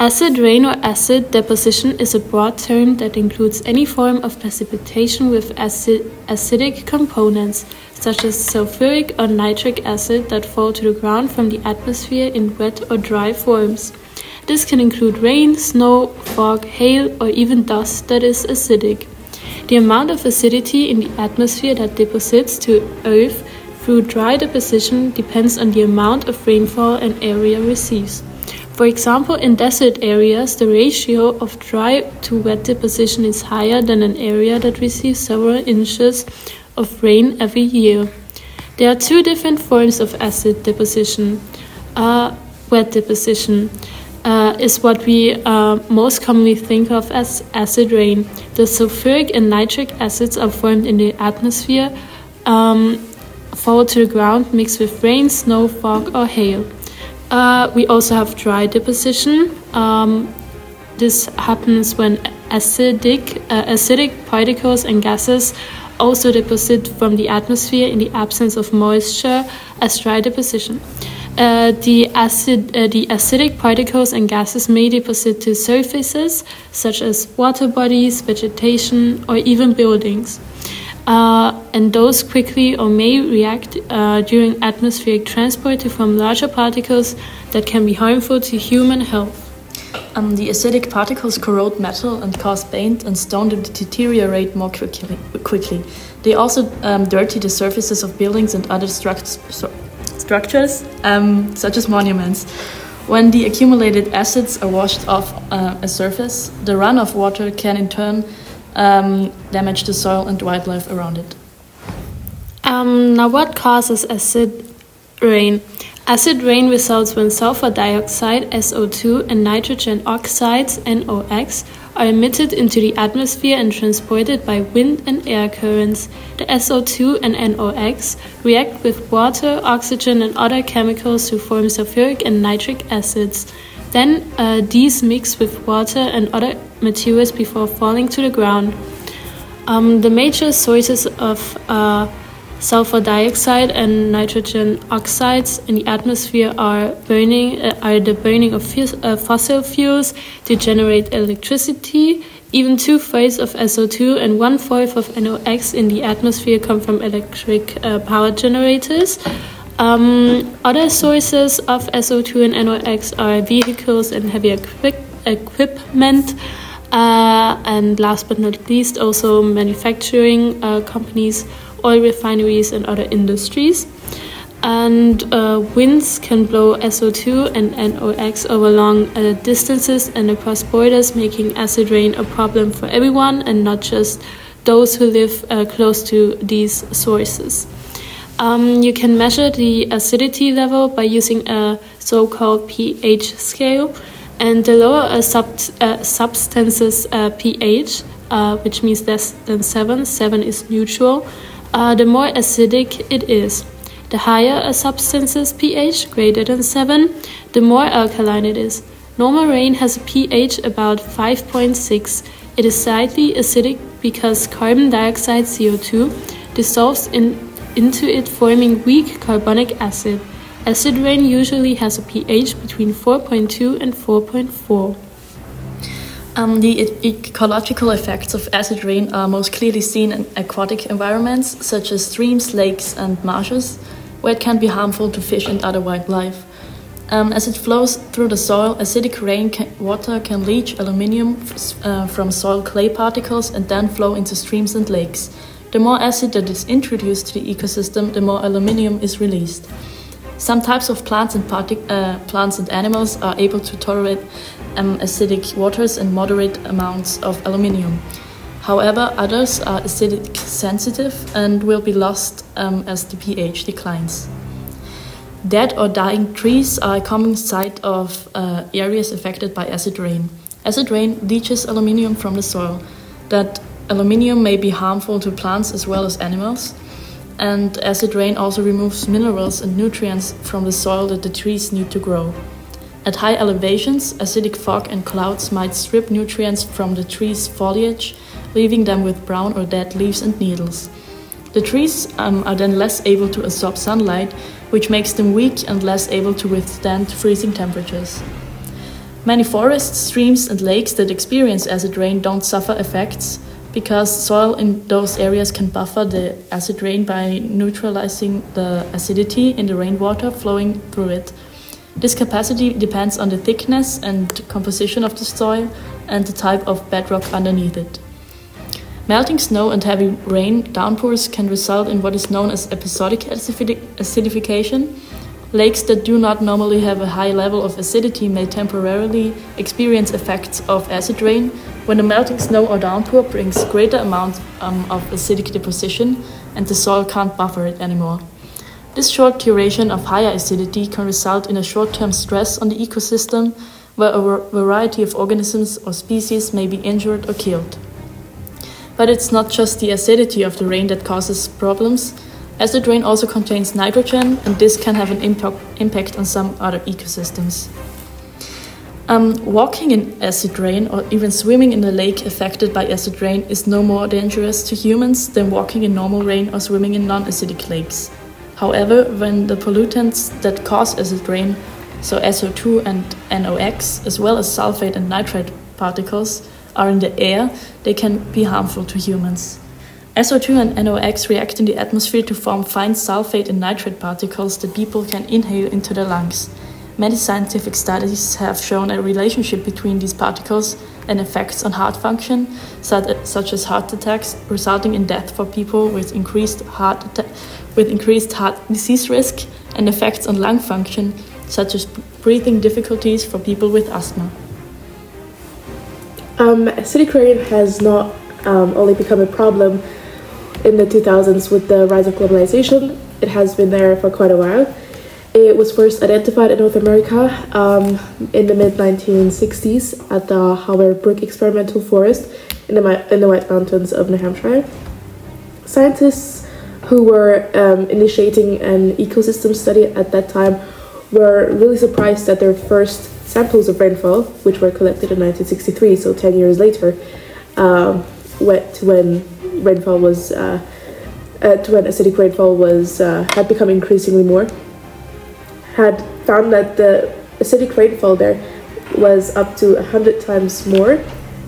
Acid rain or acid deposition is a broad term that includes any form of precipitation with acid, acidic components, such as sulfuric or nitric acid, that fall to the ground from the atmosphere in wet or dry forms. This can include rain, snow, fog, hail, or even dust that is acidic. The amount of acidity in the atmosphere that deposits to Earth through dry deposition depends on the amount of rainfall an area receives. For example, in desert areas, the ratio of dry to wet deposition is higher than an area that receives several inches of rain every year. There are two different forms of acid deposition. Uh, wet deposition uh, is what we uh, most commonly think of as acid rain. The sulfuric and nitric acids are formed in the atmosphere, um, fall to the ground mixed with rain, snow, fog, or hail. Uh, we also have dry deposition. Um, this happens when acidic, uh, acidic particles and gases also deposit from the atmosphere in the absence of moisture as dry deposition. Uh, the, acid, uh, the acidic particles and gases may deposit to surfaces such as water bodies, vegetation, or even buildings uh, and those quickly or may react uh, during atmospheric transport to form larger particles that can be harmful to human health. Um, the acidic particles corrode metal and cause paint and stone to deteriorate more quickly. quickly. They also um, dirty the surfaces of buildings and other struct structures, um, such as monuments. When the accumulated acids are washed off uh, a surface, the runoff water can in turn um, damage the soil and wildlife around it. Um, now, what causes acid rain? Acid rain results when sulfur dioxide, SO2, and nitrogen oxides, NOx, are emitted into the atmosphere and transported by wind and air currents. The SO2 and NOx react with water, oxygen, and other chemicals to form sulfuric and nitric acids. Then uh, these mix with water and other materials before falling to the ground. Um, the major sources of uh, sulfur dioxide and nitrogen oxides in the atmosphere are burning uh, are the burning of uh, fossil fuels to generate electricity. Even two thirds of SO2 and one fourth of NOx in the atmosphere come from electric uh, power generators. Um, other sources of SO2 and NOx are vehicles and heavy equi equipment. Uh, and last but not least, also manufacturing uh, companies, oil refineries, and other industries. And uh, winds can blow SO2 and NOx over long uh, distances and across borders, making acid rain a problem for everyone and not just those who live uh, close to these sources. Um, you can measure the acidity level by using a so called pH scale. And the lower a sub, uh, substance's uh, pH, uh, which means less than 7, 7 is neutral, uh, the more acidic it is. The higher a substance's pH, greater than 7, the more alkaline it is. Normal rain has a pH about 5.6. It is slightly acidic because carbon dioxide CO2 dissolves in, into it, forming weak carbonic acid. Acid rain usually has a pH between 4.2 and 4.4. Um, the ecological effects of acid rain are most clearly seen in aquatic environments such as streams, lakes, and marshes, where it can be harmful to fish and other wildlife. Um, as it flows through the soil, acidic rain can, water can leach aluminium uh, from soil clay particles and then flow into streams and lakes. The more acid that is introduced to the ecosystem, the more aluminium is released. Some types of plants and, uh, plants and animals are able to tolerate um, acidic waters and moderate amounts of aluminium. However, others are acidic sensitive and will be lost um, as the pH declines. Dead or dying trees are a common sight of uh, areas affected by acid rain. Acid rain leaches aluminium from the soil. That aluminium may be harmful to plants as well as animals and acid rain also removes minerals and nutrients from the soil that the trees need to grow. At high elevations, acidic fog and clouds might strip nutrients from the trees' foliage, leaving them with brown or dead leaves and needles. The trees um, are then less able to absorb sunlight, which makes them weak and less able to withstand freezing temperatures. Many forests, streams, and lakes that experience acid rain don't suffer effects because soil in those areas can buffer the acid rain by neutralizing the acidity in the rainwater flowing through it. This capacity depends on the thickness and composition of the soil and the type of bedrock underneath it. Melting snow and heavy rain downpours can result in what is known as episodic acidification. Lakes that do not normally have a high level of acidity may temporarily experience effects of acid rain when the melting snow or downpour brings greater amount um, of acidic deposition and the soil can't buffer it anymore. This short duration of higher acidity can result in a short-term stress on the ecosystem where a variety of organisms or species may be injured or killed. But it's not just the acidity of the rain that causes problems. Acid rain also contains nitrogen, and this can have an impact on some other ecosystems. Um, walking in acid rain or even swimming in a lake affected by acid rain is no more dangerous to humans than walking in normal rain or swimming in non acidic lakes. However, when the pollutants that cause acid rain, so SO2 and NOx, as well as sulfate and nitrate particles, are in the air, they can be harmful to humans. SO2 and NOx react in the atmosphere to form fine sulfate and nitrate particles that people can inhale into their lungs. Many scientific studies have shown a relationship between these particles and effects on heart function, such as heart attacks, resulting in death for people with increased heart with increased heart disease risk, and effects on lung function, such as breathing difficulties for people with asthma. Um, rain has not um, only become a problem in the 2000s with the rise of globalization, it has been there for quite a while. It was first identified in North America um, in the mid 1960s at the Hubbard Brook Experimental Forest in the, in the White Mountains of New Hampshire. Scientists who were um, initiating an ecosystem study at that time were really surprised that their first samples of rainfall, which were collected in 1963, so 10 years later, um, went to when rainfall was uh, uh, to when acidic rainfall was uh, had become increasingly more had found that the acidic rainfall there was up to 100 times more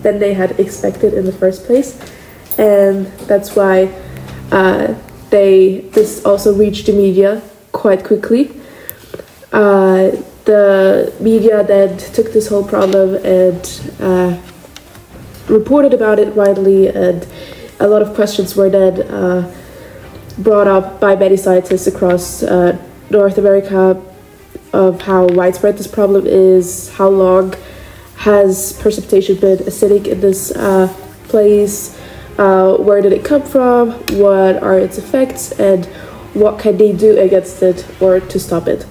than they had expected in the first place. And that's why uh, they this also reached the media quite quickly. Uh, the media then took this whole problem and uh, reported about it widely, and a lot of questions were then uh, brought up by many scientists across uh, North America, of how widespread this problem is, how long has precipitation been acidic in this uh, place, uh, where did it come from, what are its effects, and what can they do against it or to stop it.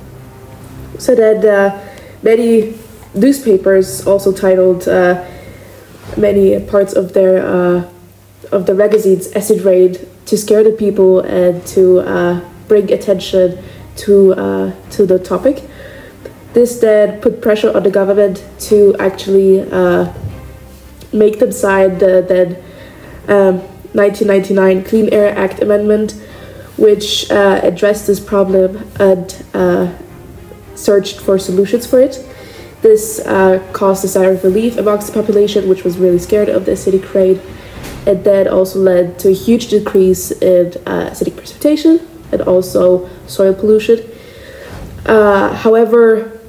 So then uh, many newspapers also titled uh, many parts of their uh, of the magazines acid rain to scare the people and to uh, bring attention to to the topic. This then put pressure on the government to actually uh, make them sign the then um, 1999 Clean Air Act amendment, which uh, addressed this problem and uh, searched for solutions for it. This uh, caused a sigh of relief amongst the population, which was really scared of the acidic rain. It then also led to a huge decrease in uh, acidic precipitation and also soil pollution. Uh, however,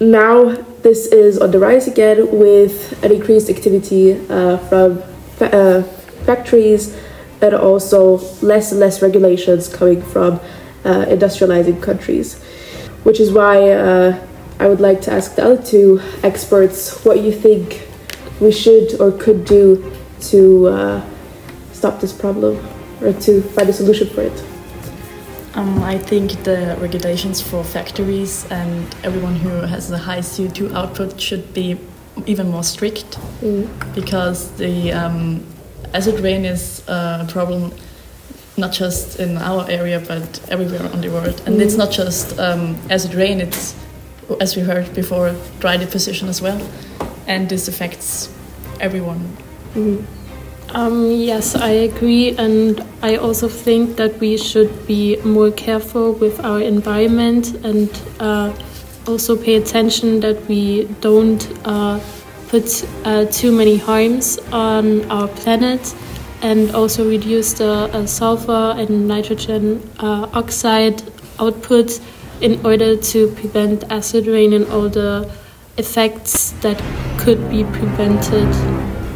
now this is on the rise again with an increased activity uh, from fa- uh, factories and also less and less regulations coming from uh, industrializing countries. Which is why uh, I would like to ask the other two experts what you think we should or could do to uh, stop this problem or to find a solution for it. Um, I think the regulations for factories and everyone who has a high CO2 output should be even more strict mm. because the um, acid rain is a problem not just in our area but everywhere on the world. And mm. it's not just um, acid rain, it's, as we heard before, dry deposition as well. And this affects everyone. Mm. Um, yes, I agree, and I also think that we should be more careful with our environment and uh, also pay attention that we don't uh, put uh, too many harms on our planet and also reduce the uh, sulfur and nitrogen uh, oxide output in order to prevent acid rain and all the effects that could be prevented.